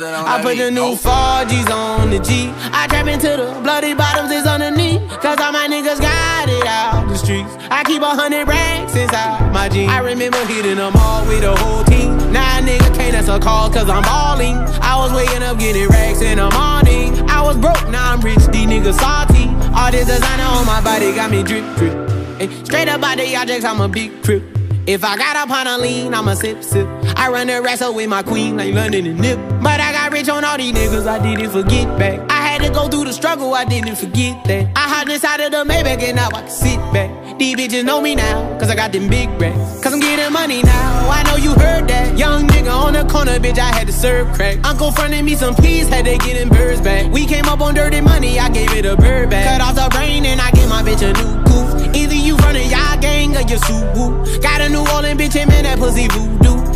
I put the new Forgis on the G. I trap into the bloody bottoms is underneath. Cause all my niggas got it out the streets. I keep a hundred racks inside my jeans. I remember hitting them all with the whole team. Now nigga can't answer calls cause I'm balling. I was waking up getting racks in the morning. I was broke, now I'm rich, these niggas salty. All this designer on my body got me drip, drip. Ay, straight up out the objects, I'm a big crip. If I got up on a lean, I'ma sip, sip. I run the wrestle with my queen like Lauren and Nip. But I got rich on all these niggas, I didn't forget back. I had to go through the struggle, I didn't forget that. I hopped inside of the Maybach and now I can sit back. These bitches know me now, cause I got them big racks. Cause I'm getting money now, I know you heard that. Young nigga on the corner, bitch, I had to serve crack. Uncle fronted me some peas, had to get birds back. We came up on dirty money, I gave it a bird back. Cut off the brain and I gave my bitch a new goof. Either you running y'all gang or you subu. Got a New Orleans bitch and man, that pussy voodoo.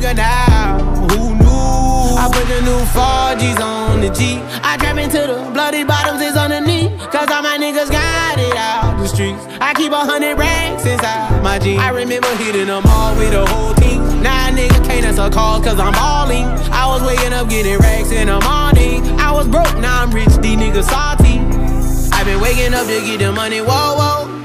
A nigga now, who knew? I put the new Forgis on the G. I trap into the bloody bottoms is underneath. Cause all my niggas got it out the streets. I keep a hundred racks inside my jeans. I remember hitting them all with the whole team. Now a nigga can't answer calls cause I'm balling. I was waking up getting racks in the morning. I was broke, now I'm rich, these niggas salty. i been waking up to get the money, whoa, whoa.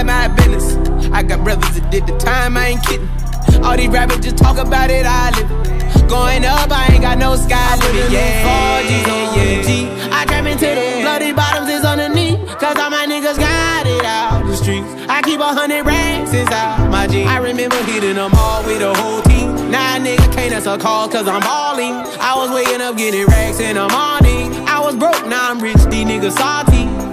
Mind my business. I got brothers that did the time, I ain't kidding. All these rappers just talk about it, I live it. Going up, I ain't got no sky limit. Yeah, yeah, yeah. G. I trap into the bloody bottoms is underneath. Cause all my niggas got it out the streets. I keep a hundred racks inside my jeans. I remember hitting them all with the whole team. Now a nigga can't answer call cause I'm balling. I was waking up getting racks in the morning. I was broke, now I'm rich, these niggas salty.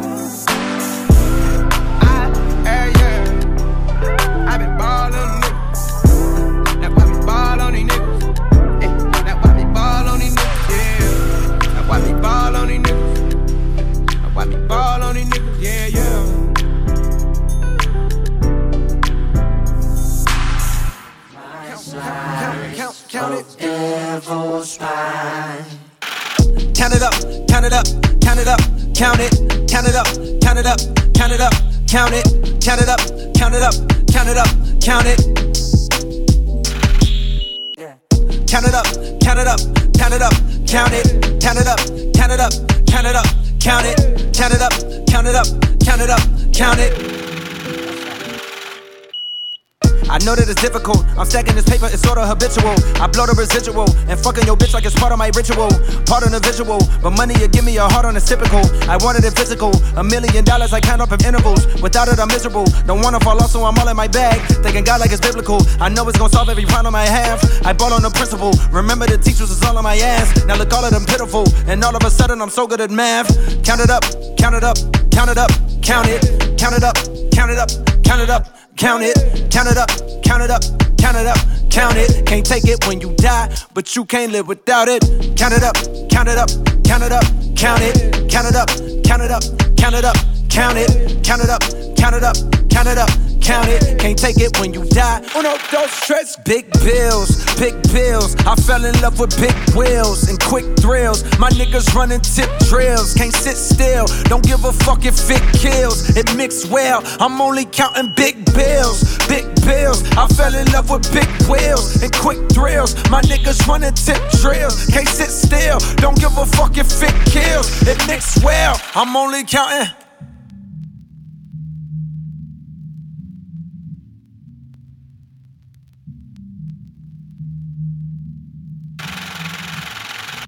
Habitual. I blow the residual and fucking your bitch like it's part of my ritual. Part of the visual, but money you give me a heart on it's typical. I wanted it physical. A million dollars I count up in intervals. Without it, I'm miserable. Don't wanna fall off, so I'm all in my bag. Thinking God like it's biblical. I know it's gonna solve every problem I have. I bought on the principle. Remember the teachers was all on my ass. Now look, all of them pitiful. And all of a sudden, I'm so good at math. Count it up, count it up, count it up, count it, count it up, count it up, count it up. Count it, count it up, count it up, count it up, count it. Can't take it when you die, but you can't live without it. Count it up, count it up, count it up, count it, count it up, count it up, count it up, count it, count it up, count it up, count it up, count it. Can't take it when you die. Uno, dos, tres. Big bills, big bills. I fell in love with big wheels and quick thrills. My niggas running tip drills. Can't sit still. Don't give a fuck if it kills. It mixed well. I'm only counting big bills, big bills. I fell in love with big wheels and quick thrills. My niggas running tip drills. Can't sit still. Don't give a fuck if it kills. It mixed well. I'm only counting.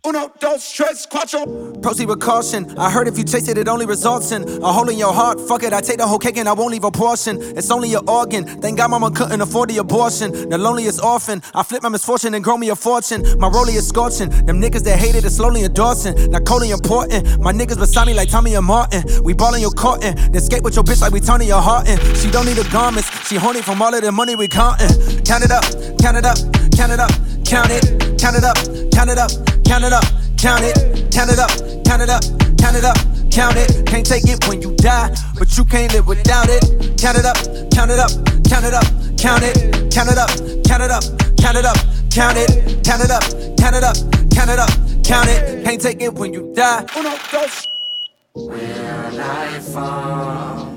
Uno, dos, tres, cuatro. Proceed with caution. I heard if you chase it, it only results in a hole in your heart. Fuck it, I take the whole cake and I won't leave a portion. It's only an organ. Thank God mama couldn't afford the abortion. The loneliest orphan. I flip my misfortune and grow me a fortune. My rollie is scorching. Them niggas that hated it slowly endorsing. Not coldly important. My niggas beside me like Tommy and Martin. We ballin' your courtin'. Then skate with your bitch like we Tonya Harding. She don't need the garments. She horny from all of the money we countin'. Count it up, count it up, count it up, count it, count it up, count it up, count it up, count it, count it up, count it up, count it up, count it. Can't take it when you die, but you can't live without it. Count it up, count it up, count it up, count it, count it up, count it up, count it up, count it, count it up, count it up, count it up, count it. Can't take it when you die. Uno, dos. Will I fall?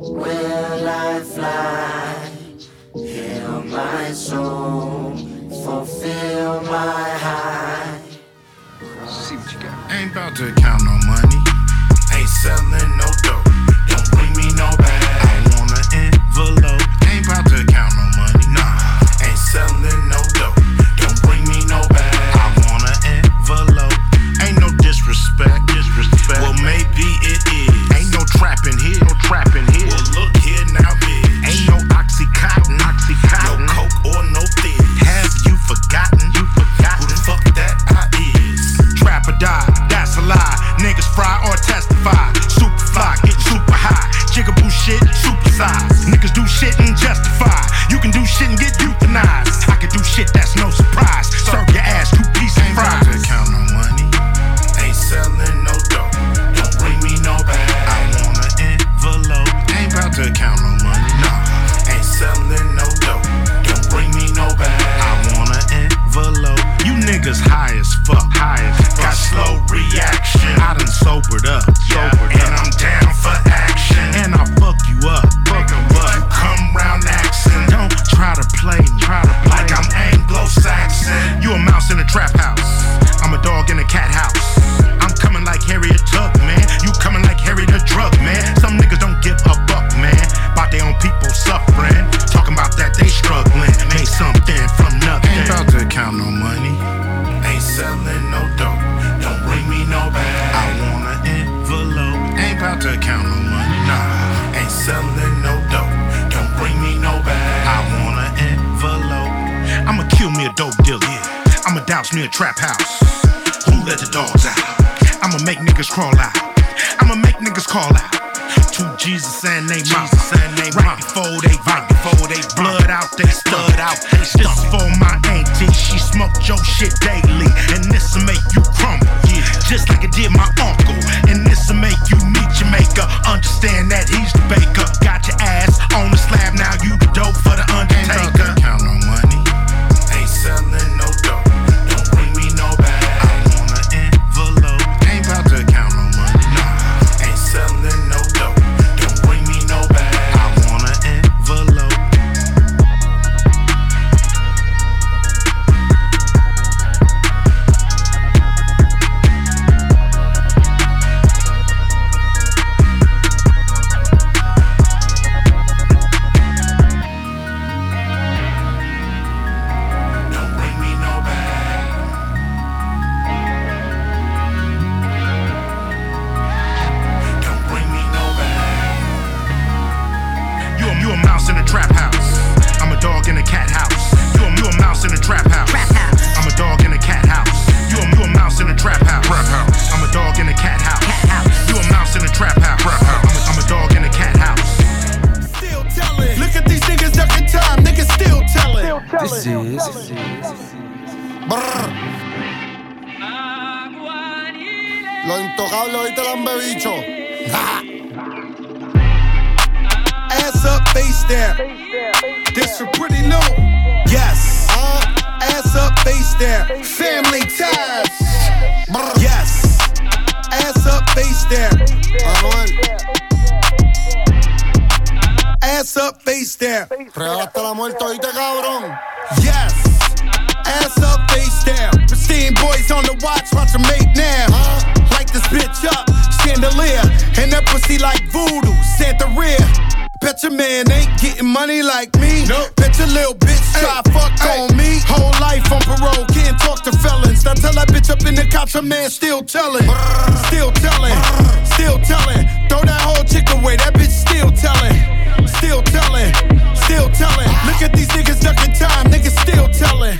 Will I fly? Heal my soul fulfill my high. See what you got. Ain't about to count no money. Ain't selling no dope. Don't bring me no bag. I want an envelope. Ain't about to count no money. Nah, ain't selling no dope. Don't bring me no bag. I want an envelope. Ain't no disrespect. Disrespect. Well, maybe it is. Ain't no trapping here. No trapping. chandelier. And that pussy like voodoo, Santa Rhea. Bet your man ain't getting money like me. Nope. Bet your little bitch try fuck ay. on me. Whole life on parole, can't talk to felons. Now tell that bitch up in the cops, a man still telling. Still telling, still telling. Throw that whole chick away, that bitch still telling. Still telling, still telling. Look at these niggas ducking time, niggas still telling.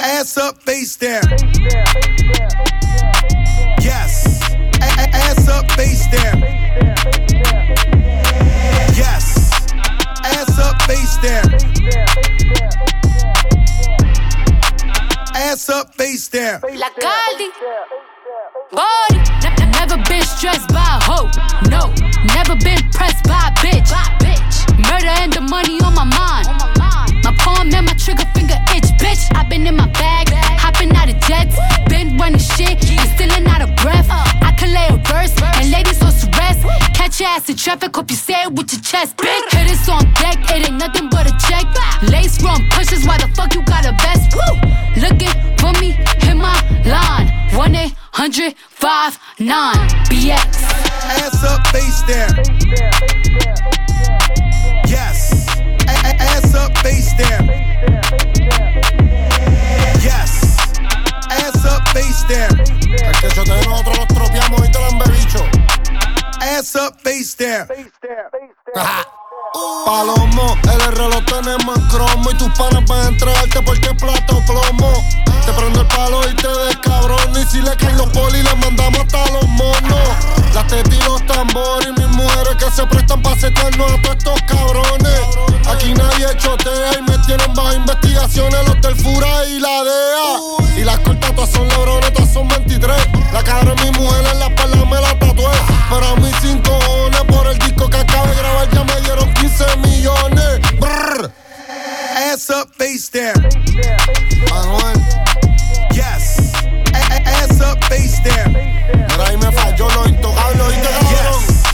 Ass up, face down. Face down, face down, face down. Ass up, face down. Yes. Ass up, face down. Ass up, face down. La Cali, Body. Never been stressed by a hoe. No. Never been pressed by a bitch. Murder and the money on my mind. My palm and my trigger finger itch, bitch. I've been in my bag jets. Been running shit and stealing out of breath. I can lay a verse and ladies on rest. Catch your ass in traffic, hope you say it with your chest, bitch. Hit it on deck, it ain't nothing but a check. Lace run pushes, why the fuck you got a vest? Woo! Looking for me, hit my line. 1 800 59 BX. Ass up, face down. Yes. A- ass up, face down. Palomo, el R lo tenemos en cromo y tus panas van a entregarte porque es plata o plomo. Te prendo el palo y te des cabrón y si le caen los polis les mandamos hasta los monos. Las tetas los tambores y mis mujeres que se prestan para secarnos a todos estos cabrones. Aquí nadie chotea y me tienen bajo investigaciones los del y la DEA. Y las cortas todas son lebrones, todas son 23. La cara de mi mujer en la espalda Ass up, face down. Manuel, Yes. A- a- ass up, face down. mira ahí me falló lo intocable, ¿oíste cabrón? Yes.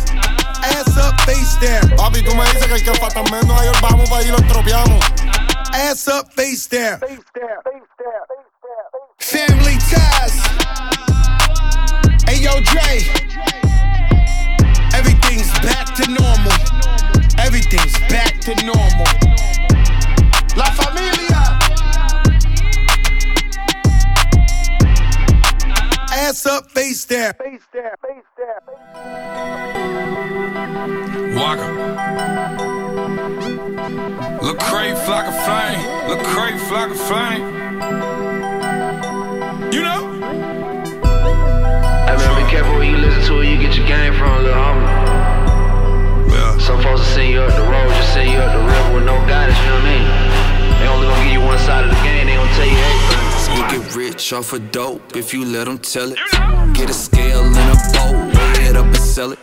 Ass up, face down. Papi, tú me dices que el que falta menos Nueva York vamos para allí los tropeamos. Ass up, face down. Family ties. Hey, yo, Dre. Everything's back to normal. Everything's back to normal. La familia. Ass up, face down. Walker. Look crave, flock of flame. Look crave, flock of flame. You know? Hey man, be careful where you listen to where you get your game from, little homie. Yeah. Some folks will send you up the road, just send you up the river with no guidance, you know what I mean? They only gonna give you one side of the game, they gonna tell you everything. You get rich off of dope if you let them tell it. Get a scale and a boat, weigh it up and sell it.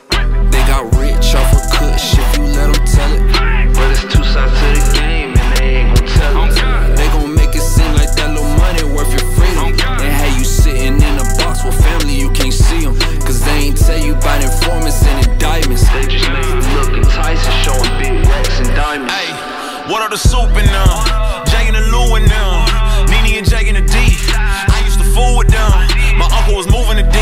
They got rich off of kush if you let them tell it. But it's two sides to the game, and they ain't gonna tell On us. God. They gon' make it seem like that little money worth your freedom. Oh, and how you sitting in a box with family, you can't see them. Cause they ain't tell you about informants and indictments. They just made you look enticing, showing big racks and diamonds. Hey, what are the soup and them? And Lou and them. Nene and Jay and the D. I used to fool with them. My uncle was moving the D.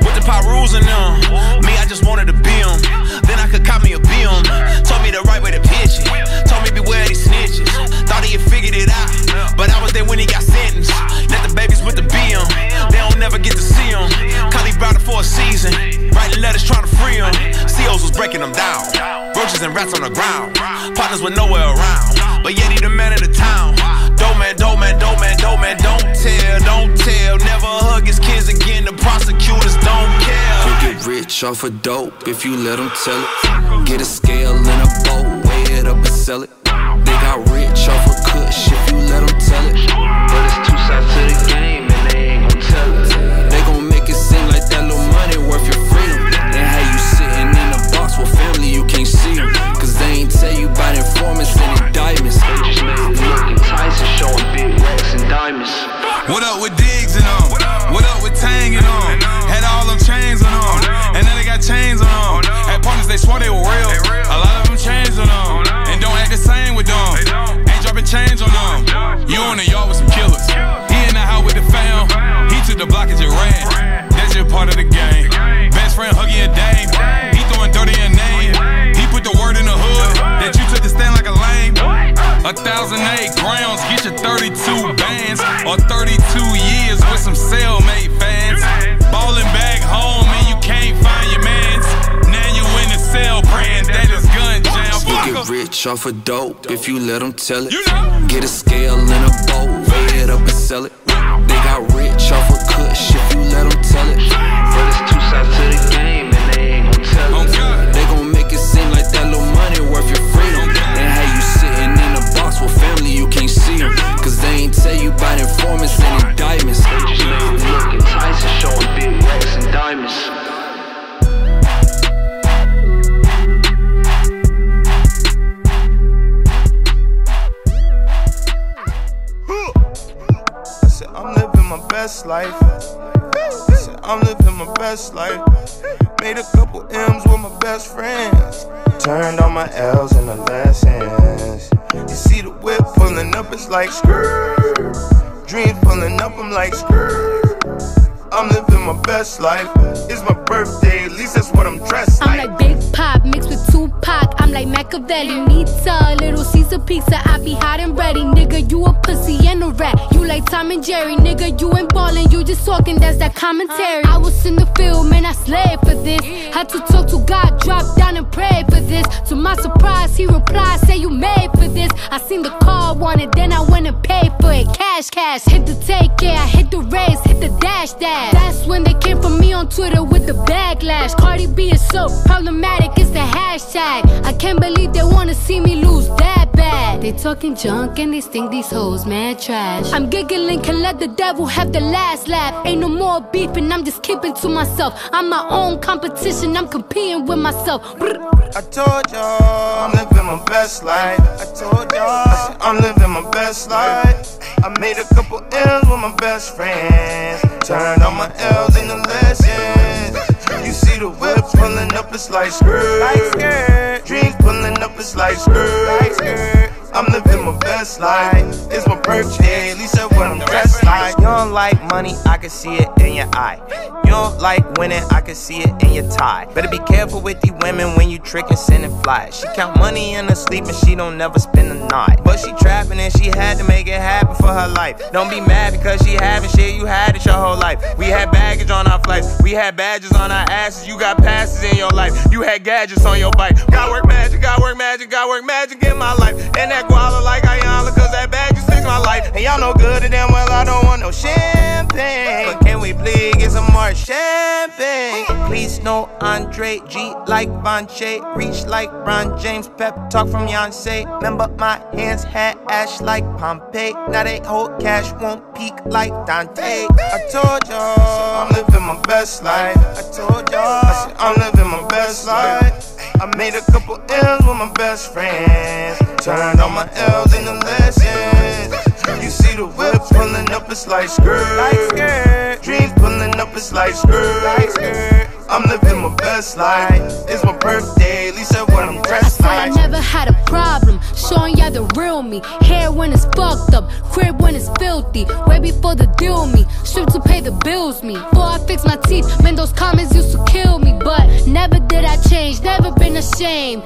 With the Pirus and them. Me, I just wanted to be 'em. Then I could cop me a BM. Told me the right way to pitch it. Told me beware these snitches. Thought he had figured it out. But I was there when he got sentenced. Never get to see him. Kylie brought it for a season. Writing letters trying to free him. COs was breaking them down. Roaches and rats on the ground. Partners with nowhere around. But yet he the man of the town. Dope man, dope man, dope man, dope man. Don't tell, don't tell. Never hug his kids again. The prosecutors don't care. You get rich off of dope if you let them tell it. Get a scale and a boat, weigh it up and sell it. They got rich off of kush if you let them tell it. But it's two sides to the game, 2008 grounds, get your 32 bands or 32 years with some cellmate fans. Back home and you can't find your mans. Now you in the cell praying gun jam. You get rich off of dope if you let them tell it. Get a scale and a bowl, weigh it up and sell it. They got rich off of Kush That's that talking junk and they think these hoes mad trash. I'm giggling, can let the devil have the last laugh. Ain't no more beefing, I'm just keeping to myself. I'm my own competition, I'm competing with myself. I told y'all I'm living my best life. I told y'all I'm living my best life. I made a couple M's with my best friends. Turned all my L's into lessons. You see the whip pulling up, it's like skirt. Dreams pulling up, it's like skirt. I'm living my best life. It's my birthday, at least that's what I'm dressed like. You don't like money, I can see it in your eye. You don't like winning, I can see it in your tie. Better be careful with these women when you trickin', sending flies. She count money in her sleep and she don't never spend a night. But she trapping and she had to make it happen for her life. Don't be mad because she having shit, you had it your whole life. We had baggage on our flights, we had badges on our asses. You got passes in your life, you had gadgets on your bike. Got work magic, got work magic, got work magic in my life. And that guala like Ayala, cause that bag just fixed my life. And y'all know good and damn well I don't want no champagne. But can we please get some more champagne? Please no Andre G like Bonche, reach like Ron James, pep talk from Yonsei. Remember my hands had ash like Pompeii. Now they hold cash, won't peak like Dante. I told y'all I'm living my best life. I told y'all I said, I'm living my best life. I made a couple L's with my best friends. Turned all my L's into lessons. You see the whip pulling up, it's like skirt. Dreams pulling up, it's like skirt. I'm living my best life. It's my birthday, at least that's what I'm dressed I never had a problem showing y'all the real me. Hair when it's fucked up, crib when it's filthy. Way before the deal me, strip to pay the bills me. Before I fix my teeth, man, those comments used to kill me. But never did I change, never been ashamed.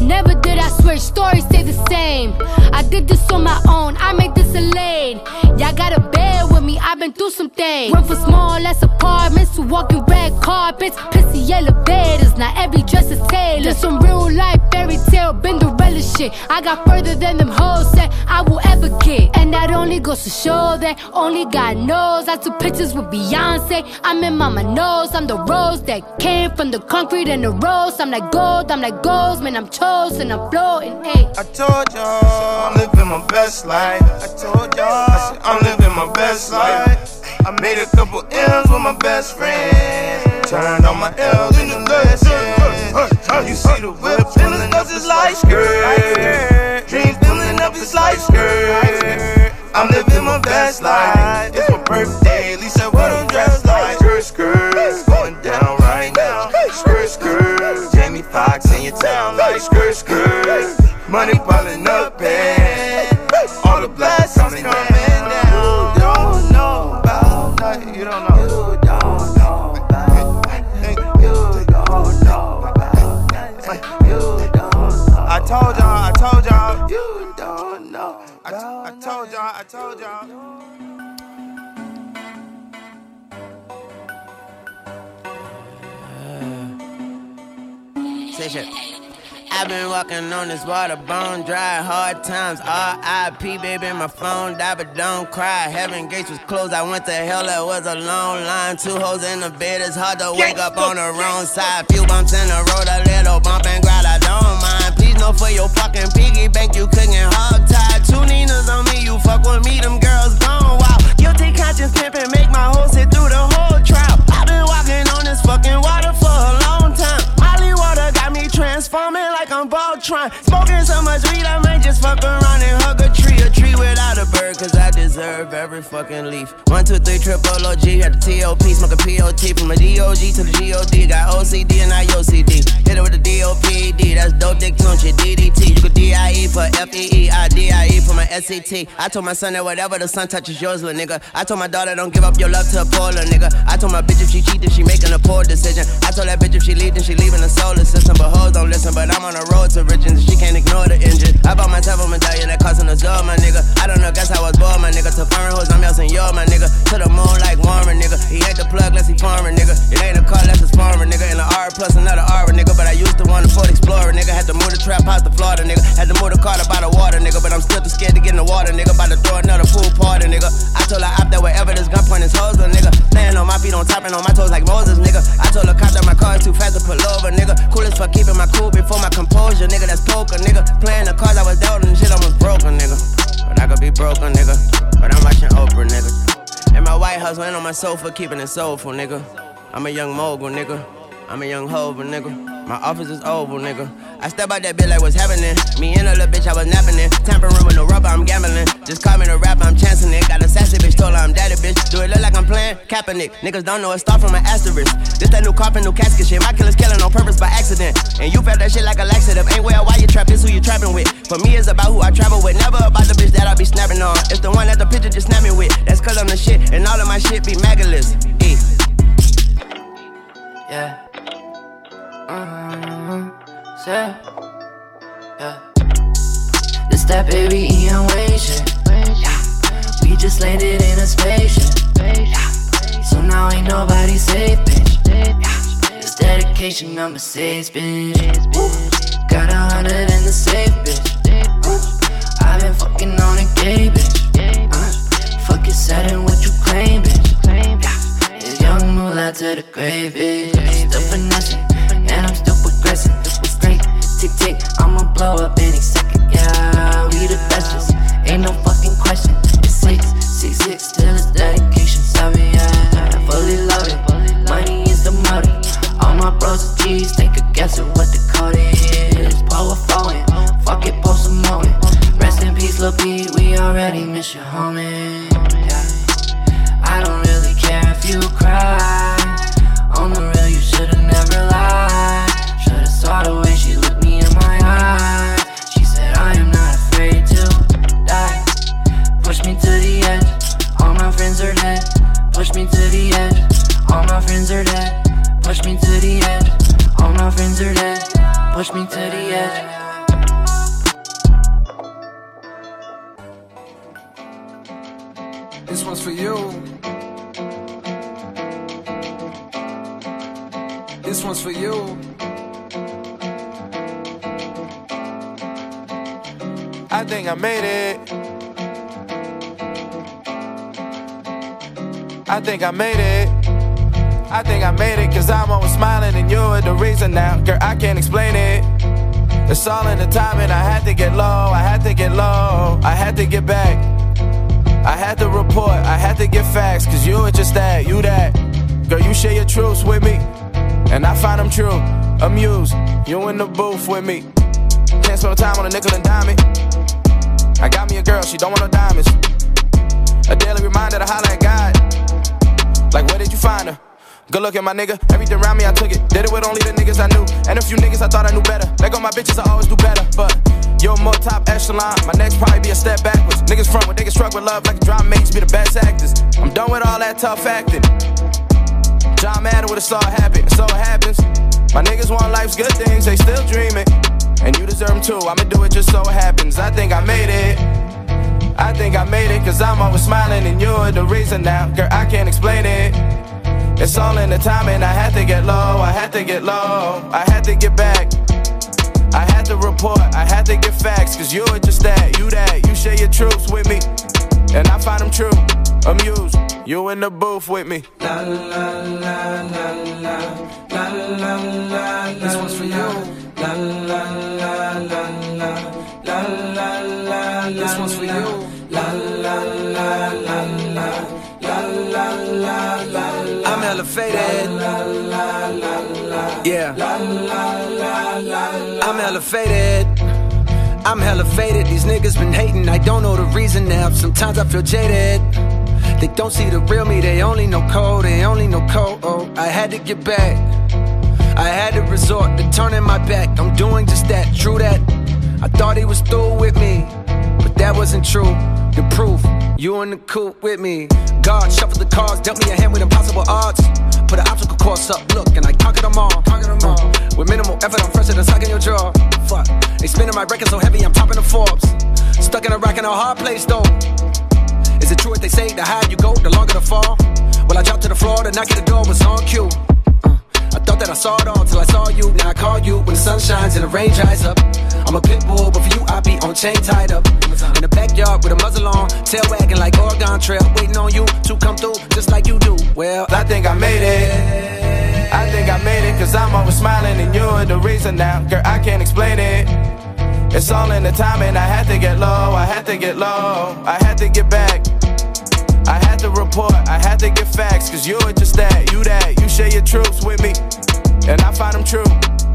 Never did I switch, stories stay the same. I did this on my own, I made this a lane. Y'all gotta bear with me, I've been through some things. Went from small ass apartments to walking red carpets, pissy elevators. Now every dress is tailored. This some real life fairy tale, Cinderella shit. I got further than them hoes said I will ever get. And that only goes to show that only God knows. I took pictures with Beyonce. I'm in mama knows I'm the rose that came from the concrete and the rose. I'm like gold, I'm like gold, man. I'm chosen, I'm floating. Hey. I told y'all I'm living my best life. I told y'all I said, I'm living my best life. I made a couple M's with my best friend. Turned all my L's into lessons. You see the whip pulling up, it's like skirt. Dreams pulling up, it's like skirt. I'm living my best life. It's my birthday, at least I'm dressed like. Skirt, skirt, going down right now. Skirt, skirt, Jamie Foxx in your town like skirt, skirt. Money piling up and told y'all. Uh. Shit. I've been walking on this water, bone dry, hard times. R.I.P. baby, my phone died, but don't cry. Heaven gates was closed, I went to hell, it was a long line. Two hoes in the bed, it's hard to wake up on the wrong side. Few bumps in the road, a little bump and grind, I don't mind. Please no for your fucking piggy bank, you cooking hog tied. Two Ninas on me, you fuck with me, them girls gone wild. Guilty conscience pimping, make my hoe sit through the whole trial. I've been walking on this fucking water for a long time. Molly water got me transforming like I'm Voltron. Smoking so much weed, I might just fuck around and hug a tree. A tree without a bird, cause I deserve every fucking leaf. One, two, three, triple OG. Got the TOP, smoking POT from a DOG to the GOD. Got OCD and IOCD. Hit it with the DOPD. That's dope dick DDT. You could For FEE. I DIE for my SCT. I told my son that whatever the sun touches yours, little nigga. I told my daughter don't give up your love to a poor little nigga. I told my bitch if she cheat, then she making a poor decision. I told that bitch if she leave, then she leaving the solar system. But hoes don't listen, but I'm on the road to riches. And she can't ignore the engine. I bought myself a medallion that cost an azure, my nigga. I don't know, guess how I was born, my nigga. To foreign hoes, I'm yelling, yo, my nigga. To the moon like Warmer, nigga. He ain't the plug, less he farmer, nigga. It ain't a car, less it's farmer, nigga. And an R plus another R, nigga. But I used to want a Ford Explorer, nigga. Had to move the trap house to Florida, nigga. Had to move the car to buy the water, nigga. But I'm still too scared to get in the water, nigga. About to throw another pool party, nigga. I told her, op that wherever this gun point is hoes, nigga. Laying on my feet, on top and on my toes like Moses, nigga. I told her, cop that my car is too fast to pull over, nigga. Coolest for keeping my cool before my composure, nigga. That's poker, nigga. Playing the cards I was dealt and shit almost broken, nigga. But I could be broken, nigga. But I'm watching Oprah, nigga. And my White House laying on my sofa, keeping it soulful, nigga. I'm a young mogul, nigga. I'm a young hover, nigga. My office is oval, nigga. I step out that bitch like what's happening. Me and a little bitch, I was napping in. Tampering with no rubber, I'm gambling. Just call me the rapper, I'm chancing it. Got a sassy bitch, told her I'm daddy, bitch. Do it look like I'm playing Kaepernick? Niggas don't know it star from an asterisk. This that new coffin, new casket shit. My killer's killing on purpose by accident. And you felt that shit like a laxative. Ain't where why you trap, it's who you trapping with. For me, it's about who I travel with. Never about the bitch that I be snapping on. It's the one that the picture just snapping with. That's cause I'm the shit. And all of my shit be magalus. Yeah. Yeah. Yeah. This that baby Ian Wade. Yeah. We just landed in a spaceship. Yeah. So now ain't nobody safe, bitch. Yeah. It's dedication number six, bitch. Got a hundred in the safe, Push me to the edge. This one's for you. This one's for you. I think I made it. I think I made it. I think I made it, cause I'm always smiling and you're the reason now. Girl, I can't explain it. It's all in the timing. I had to get low, I had to get low, I had to get back. I had to report, I had to get facts, cause you were just that, you that. Girl, you share your truths with me, and I find them true. Amused, you in the booth with me. Can't spend time on a nickel and dime it. I got me a girl, she don't want no diamonds. A daily reminder to holler at God. Like, where did you find her? Good looking, my nigga. Everything around me, I took it. Did it with only the niggas I knew. And a few niggas I thought I knew better. Let go my bitches, I always do better. But you're more top echelon. My next probably be a step backwards. Niggas front when niggas struck with love like drama mates be the best actors. I'm done with all that tough acting. John Madden would have saw happen, so it happens. My niggas want life's good things, they still dreaming. And you deserve them too, I'ma do it just so it happens. I think I made it. I think I made it, cause I'm always smiling and you're the reason now. Girl, I can't explain it. It's all in the timing, I had to get low, I had to get low, I had to get back. I had to report, I had to get facts, cause you're just that, you that, you share your truths with me. And I find them true, amused, you in the booth with me. La la la la la la la la. This one's for you. La la la la la la la la. This one's for you. La la la la la I'm elevated. Yeah. I'm elevated. I'm elevated. These niggas been hating I don't know the reason now. Sometimes I feel jaded. They don't see the real me, they only know code, they only know code. Oh, I had to get back. I had to resort to turning my back. I'm doing just that, true that. I thought he was through with me, but that wasn't true. The proof, you in the coop with me. God shuffled the cards, dealt me a hand with impossible odds. Put an obstacle course up, look, and I conquered them all. Conquered them all. With minimal effort, I'm fresher than sucking your jaw. Fuck, they spinning my record so heavy, I'm topping the Forbes. Stuck in a rack in a hard place though. Is it true what they say? The higher you go, the longer the fall. Well, I dropped to the floor, the knock at the door was on cue. Uh, I thought that I saw it all till I saw you. Now I call you when the sun shines and the rain dries up. I'm a pit bull, but for you, I be on chain tied up. In the backyard with a muzzle on, tail wagging like Oregon Trail, waiting on you to come through just like you do. Well, I think I made it. I think I made it, cause I'm always smiling and you're the reason now. Girl, I can't explain it. It's all in the timing. I had to get low, I had to get low, I had to get back. I had to report, I had to get facts, cause you're just that, you that, you share your truths with me, and I find them true,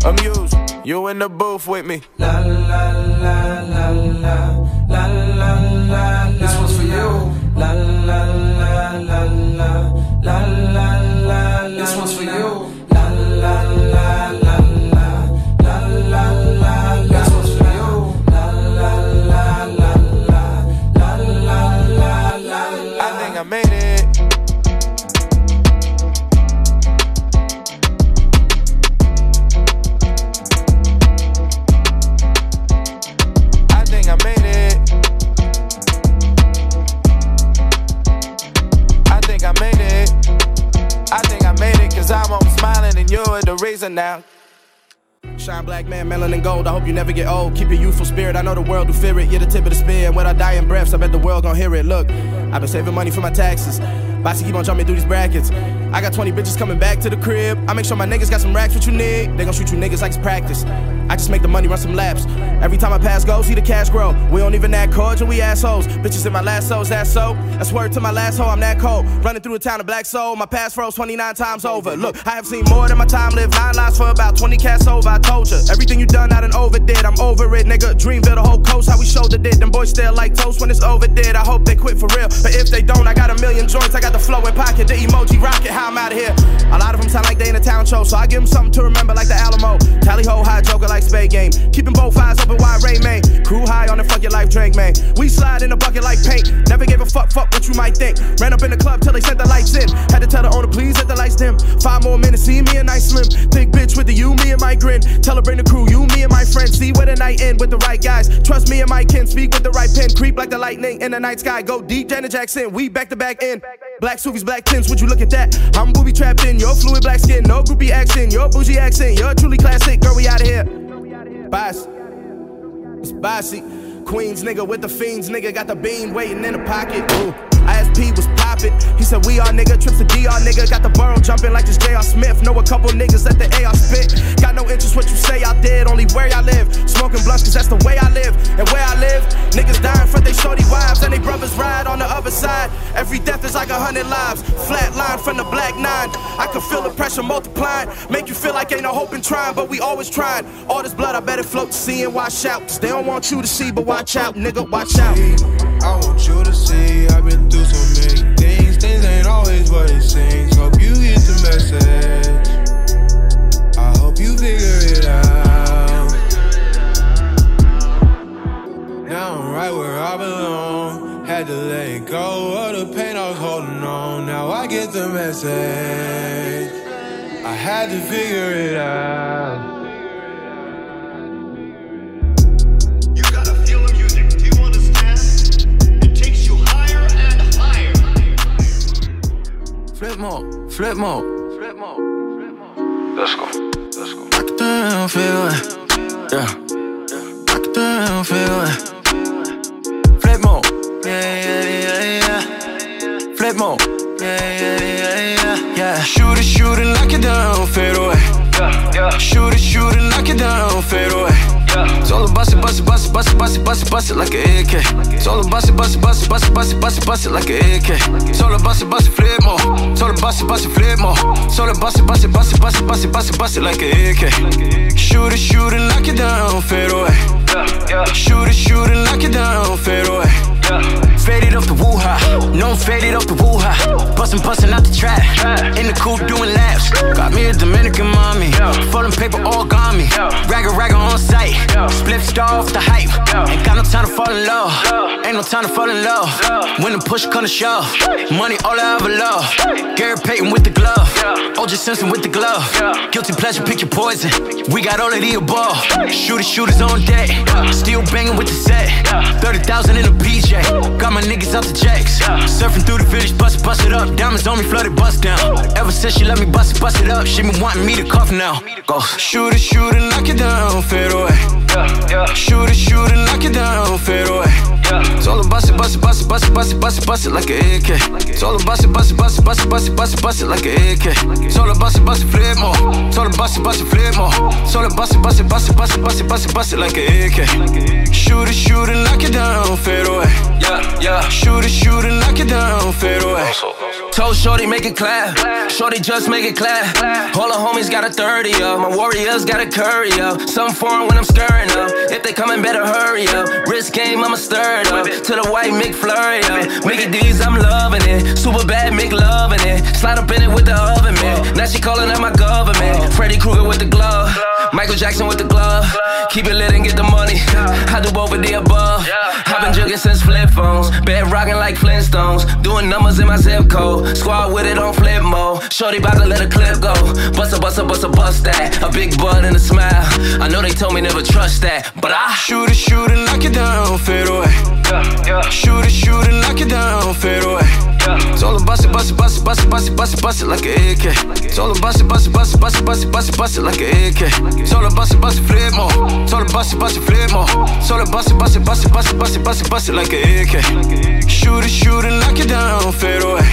amused, you in the booth with me. La la la la la now. Shine black man, melanin gold. I hope you never get old. Keep your youthful spirit. I know the world will fear it. You're the tip of the spear. And when I die in breaths, I bet the world gon' hear it. Look, I've been saving money for my taxes. To keep on jumping through these brackets. I got 20 bitches coming back to the crib. I make sure my niggas got some racks, what you need. They gon' shoot you niggas like it's practice. I just make the money run some laps. Every time I pass go, see the cash grow. We don't even act cordial, we assholes. Bitches in my last souls, that's so. That's word to my last hoe, I'm that cold. Running through the town of black soul. My past froze 29 times over. Look, I have seen more than my time lived. Nine lives for about 20 cats over. I told you. Everything you done, I done overdid. I'm over it, nigga. Dream build a whole coast, how we shouldered it. Them boys still like toast when it's overdid. I hope they quit for real. But if they don't, I got a million joints. I got the flow in pocket, the emoji rocket. How I'm out of here. A lot of them sound like they in a town show, so I give them something to remember like the Alamo. Tally ho high joker like spade game. Keeping both eyes open wide Ray man. Crew high on the fuck your life drink, man. We slide in a bucket like paint. Never gave a fuck, fuck what you might think. Ran up in the club till they sent the lights in. Had to tell the owner, please let the lights dim. Five more minutes, see me and nice slim. Thick bitch with the you, me and my grin. Tell her bring the crew, you, me and my friends. See where the night end with the right guys. Trust me and my kin, speak with the right pen. Creep like the lightning in the night sky. Go deep, Janet Jackson. We back to back in. Black Suvies, black tints, would you look at that? I'm booby trapped in, your fluid black skin, no groupie action, your bougie accent, you're truly classic, girl, we out of here. Boss, it's bossy. Queens nigga with the fiends, nigga got the bean waiting in the pocket. Ooh. ISP was poppin'. He said, We are nigga, trips to DR nigga. Got the burrow jumping like this J.R. Smith. Know a couple niggas that the AR spit. Got no interest what you say I did, only where I live. Smoking blunts, cause that's the way I live. And where I live, niggas Every death is like a hundred lives. Flat line from the black nine. I can feel the pressure multiplying. Make you feel like ain't no hope in trying, but we always trying. All this blood, I better float to sea and watch out. Cause they don't want you to see, but watch out, nigga, watch out. I want you to see I've been through so many things. Things ain't always what it seems. Hope you get the message. I hope you figure it out. Now I'm right where I belong. Had to let go of the pain I was holding on. Now I get the message. I had to figure it out. You gotta feel the music. Do you understand? It takes you higher and higher. Flip mode, flip mode. Flip mode. Let's go. Let's go. I can damn feel it. Yeah. I can damn feel it. Yeah, yeah, yeah, yeah. Flip mode. Yeah, yeah, yeah, yeah. Yeah. Shoot it, shoot it, knock it down, fade away. Yeah, yeah. Shoot it, shoot it, knock it down, fade away. Yeah. It's all about it, bust it, bust it, bust it, bust it, bust it, bust it like an AK. It's all about it, bust it, bust it, bust it, bust it, bust it, bust it like an AK. It's all about it, bust it, flip more. It's all about it, bust it, flip more. It's all about it, bust it, bust it, bust it, bust it, bust it, bust it like an AK. Shoot it, shoot it, knock it down, fade away. Yeah, yeah. Shoot it, shoot it, knock it down, fade away. Yeah faded off the woo-ha. No, I'm faded off the woo-ha. Bustin', bustin' out the trap. In the coop doing laps. Got me a Dominican mommy. Folding paper all got me. Ragga, ragga on sight. Split star off the hype. Ain't got no time to fall in love. Ain't no time to fall in love. When the push come to shove. Money all I ever love. Gary Payton with the glove. OJ Simpson with the glove. Guilty pleasure, pick your poison. We got all of the above. Shooter, shooters on deck. Still banging with the set. 30,000 in a PJ. Got my niggas out the jacks. Surfing through the village, bust bust it up. Diamonds on me, flooded, bust down. Ever since she let me bust it, bust it up. She been wanting me to cuff now. Go. Shoot it, shoot it, knock it down, fade away. Shoot it, shoot it, knock it down, fade away. It's all about it, bust it, bust it, bust it, bust it, bust it, bust it like an AK. It's all about it, bust it, bust it, bust it, bust it, bust it, bust it like an AK. It's all about it, bust it, flip more. It's all about it, bust it, flip more. It's all about it, bust it, bust it, bust it, bust it, bust it, bust it like an AK. Shoot it, shoot it, knock it down, fade away. Yeah, yeah. Shoot it, shoot it, knock it down, fade away. Told Shorty make it clap. Shorty just make it clap. All the homies got a 30 up. My warriors got a curry up. Some foreign when I'm stirring up. If they coming, better hurry up. Wrist game, I'ma stir it up. To the white McFlurry up. Mickey D's, I'm loving it. Super bad, Mick loving it. Slide up in it with the oven, man. Now she calling out my government. Freddy Krueger with the glove. Michael Jackson with the glove. Keep it lit and get the money. I do both of the above. I've been jugging since flip phones. Bed rocking like Flintstones. Doing numbers in my zip code. Squad with it on flip mode. Shorty about to let a clip go. Bust a bust a bust a bust that. A big bud and a smile. I know they told me never trust that. But I shoot it, shoot it, knock it down, fade away. Shoot it, shoot it, knock it down, fade away. It's all about it, bust it, bust it, bust it, bust it, bust it, bust it like an AK. It's all about it, bust it, bust it, bust it, bust it, bust it, bust it like an AK. All about it, bust it, flip more. All about it, bust it, flip more. All about it, bust it, bust it, bust it, bust it, bust it, bust it like an AK. Shoot it, shoot it, knock it down, fade away.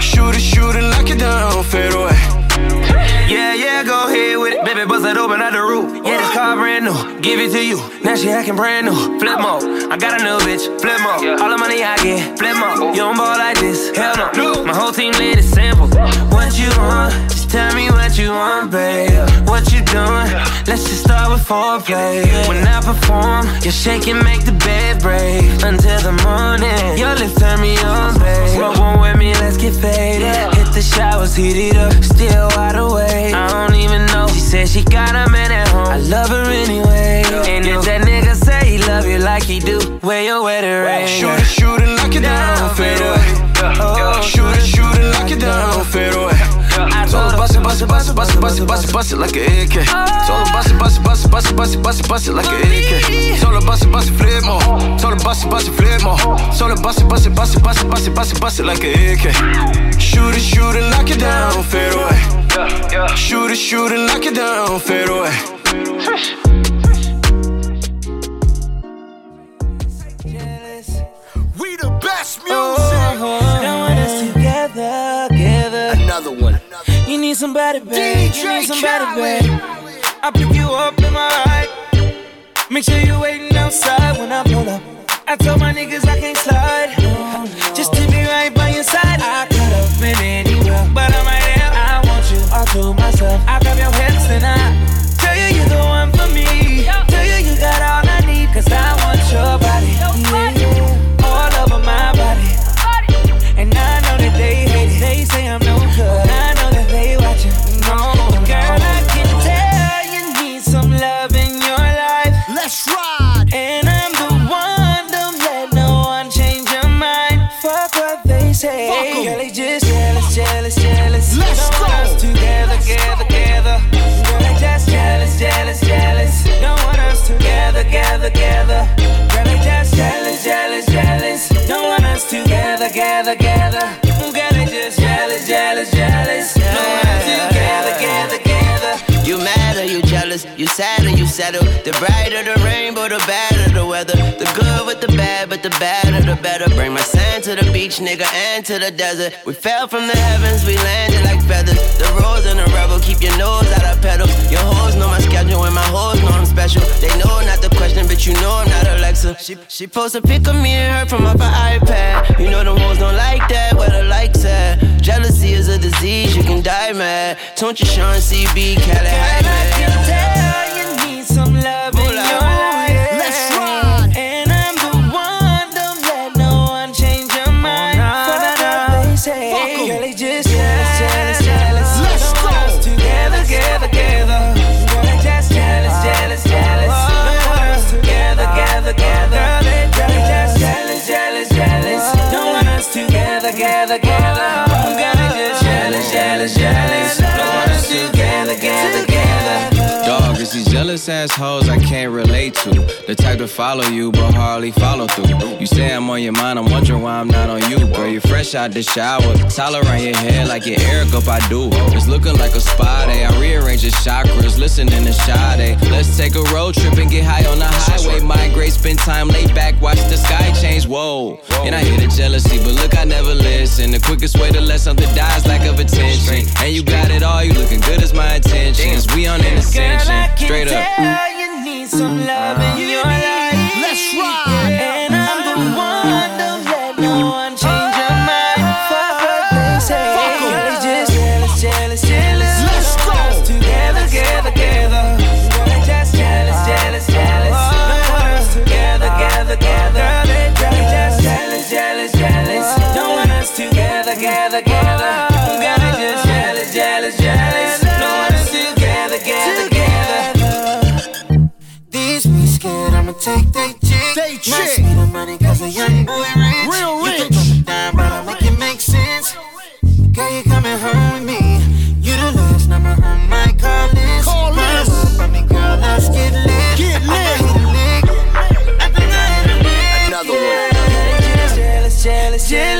Shoot it, shoot it, knock it down, fade away. Yeah, yeah, go ahead with it. Baby, bust it open at the roof. Yeah, this car brand new. Give it to you. Now she acting brand new. Flip mode. I got a new bitch. Flip mode. All the money I get. Flip mode. You don't ball like this. Hell no. My whole team laid it simple. What you want? Just tell me what you want, babe. What you doing? Let's just start with foreplay. When I perform, you shake and make the bed break. Until the morning. Your lips turn me on, babe. Smoke one with me, let's get faded. Hit the showers, heat it up. Still do, wear your wedding ring. Shoot it, shoot it, knock it down, fade away. Oh, shoot it, shoot it, knock it down, fade away. It's all bust it, bust it, bust it, bust it, bust it, bust it, bust it like an AK. It's all bust it, bust it, bust it, bust it, bust it, bust it, bust it like an AK. It's all bust it, bust it, flip more. It's all bust it, bust it, flip more. It's all bust it, bust it, bust it, bust it, bust it, bust it, bust it like an AK. Shoot it, shoot it, knock it down, fade away. Shoot it, shoot it, knock it down, fade away. You need somebody, babe. You need somebody, babe. I pick you up in my ride. Make sure you're waiting outside when I pull up. I told my niggas I can't slide. Just to be right by your side. Together, together, together. Girl, they just jealous, jealous, jealous. Together, together, together. You mad you jealous? You sad you settle? The brighter the rainbow, the better the weather. The good with the bad, but the better the better. Bring my sand to the beach, nigga, and to the desert. We fell from the heavens, we landed like feathers. The rose and the rebel, keep your nose out of pedals. Your hoes know my schedule, and my hoes know I'm special. They know not the question, but you know I'm not Alexa. She she post a pic of me and her from off her iPad. You know the hoes don't like that, where the likes at. Jealousy is a disease, you can die mad. Don't you Sean CB, Cali I can tell you need some love in your life. Jealous, jealous, jealous assholes I can't relate to. The type to follow you, but hardly follow through. You say I'm on your mind, I'm wondering why I'm not on you. Girl, you're fresh out the shower. Towel around your head like your Erykah Badu. It's looking like a spa day. I rearrange your chakras, listening to Sade. Let's take a road trip and get high on the highway. Migrate, spend time laid back, watch the sky change. Whoa. And I hear the jealousy, but look, I never listen. The quickest way to let something die is lack of attention. And you got it all, you looking good as my intentions. We on an ascension. Straight up. Tell you need some love in your life. Let's ride. Jealous,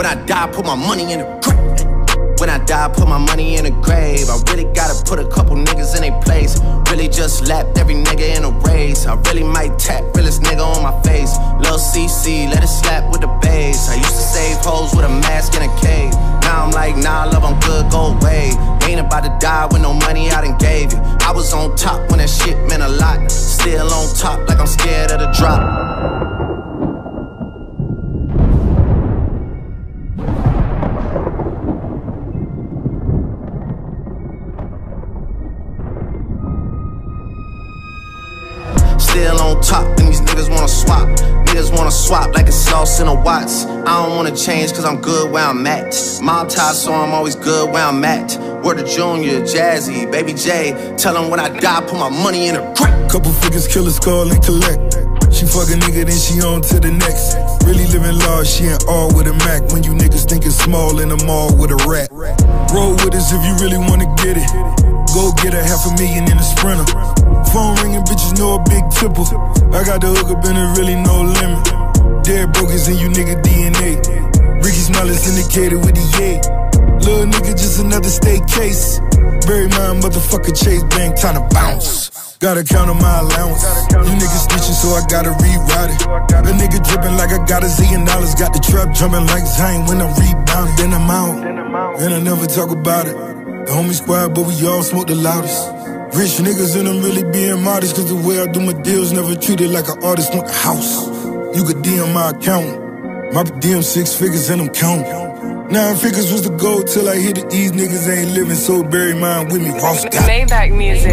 When I die, put my money in the grave. When I die, put my money in the grave. I really gotta put a couple niggas in their place. Really just lapped every nigga in a race. I really might tap realest nigga on my face. Lil CC, let it slap with the bass. I used to save hoes with a mask in a cave. Now I'm like, nah, love, I'm good, go away. Ain't about to die with no money I done gave you. I was on top when that shit meant a lot. Still on top, like I'm scared of the drop. Swap like it's sauce in a Watts. I don't wanna change cause I'm good where I'm at. Mob tie, so I'm always good where I'm at. Word to Junior, Jazzy, Baby J. Tell them when I die, put my money in a crack. Couple figures, killers call and collect. She fuck a nigga, then she on to the next. Really living large, she ain't all with a Mac. When you niggas thinking small in the mall with a rat. Roll with us if you really wanna get it. Go get a half a million in a sprinter. Phone ringing, bitches know a big tipple. I got the hook up and there really no limit. Dead brokers in you nigga DNA. Ricky Smile is indicated with the yay. Little nigga, just another state case. Bury my motherfucker Chase Bank, time to bounce. Gotta count on my allowance. You niggas snitching, so I gotta rewrite it. A nigga dripping like I got a zillion dollars. Got the trap jumping like Zion when I'm rebounding. Then I'm out, and I never talk about it. The homie squad, but we all smoke the loudest. Rich niggas and I'm really being modest, cause the way I do my deals never treated like an artist want the house. You could DM my account. My DM six figures and I'm counting. Nine figures was the goal till I hit it. These niggas ain't living, so bury mine with me. Ross got it. Maybach music.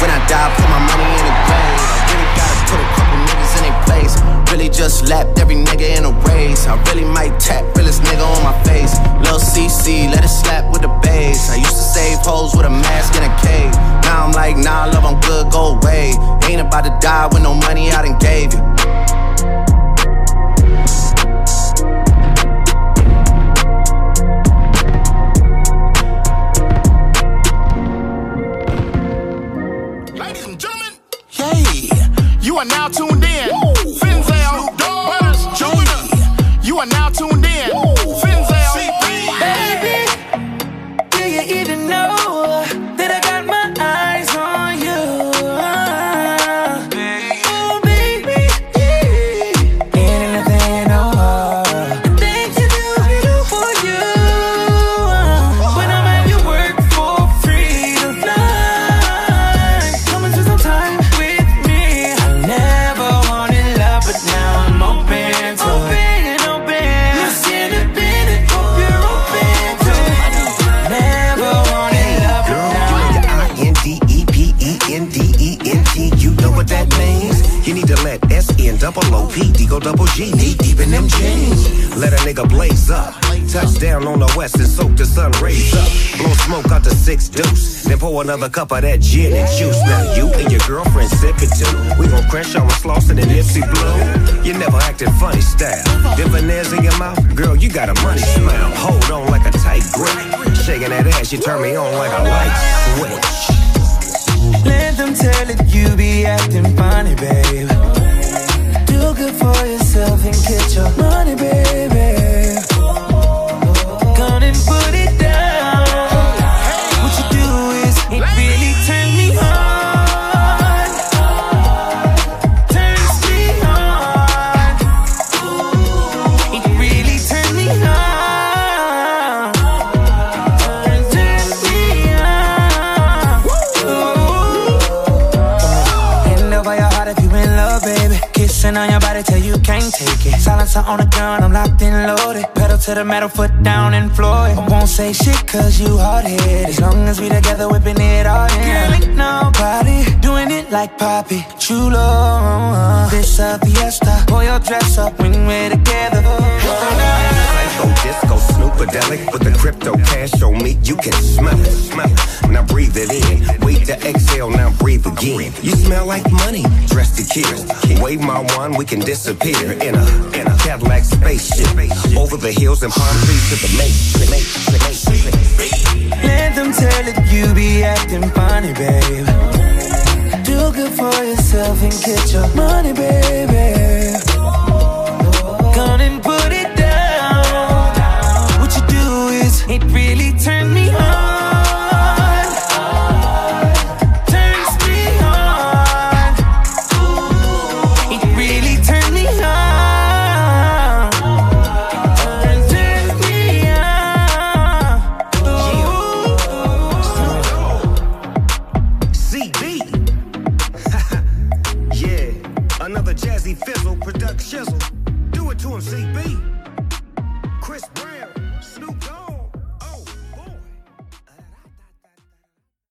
When I die, put my money in the grave. I really gotta put a couple niggas in their place. Really just lapped every nigga in a race. I really might tap realest nigga on my face. Lil CC, let it slap with the bass. I used to save hoes with a mask and a cave. Now I'm like, nah, love, I'm good, go away. Ain't about to die with no money I done gave you. now to west and soak the sun rays up. Blow smoke out the six deuce. Then pour another cup of that gin and juice. Now you and your girlfriend sip it too. We gon' crash on Slauson and Ipsy Blue. You never acted funny style. Veneers in your mouth, girl, you got a money smile. Hold on like a tight grip. Shaking that ass, you turn me on like a light switch. Let them tell it you be acting funny, babe. Do good for yourself and get your money, baby. Put it down. Silencer on the gun, I'm locked and loaded. Pedal to the metal, foot down and floor it. I won't say shit cause you hard headed. As long as we together, whipping it all in. Girl, ain't nobody doing it like Poppy. True love. This a fiesta. Pull your dress up when we're together. Psycho disco snoopadelic with the crypto cash on me. You can smell it, smell it. Now breathe it in. Wait to exhale, now breathe again. You smell like money, dressed to kill. Wave my wand, we can disappear in a in a Cadillac spaceship over the hills and palm trees to the matrix. Let them tell it you be acting funny, babe. Do good for yourself and get your money, baby. Come and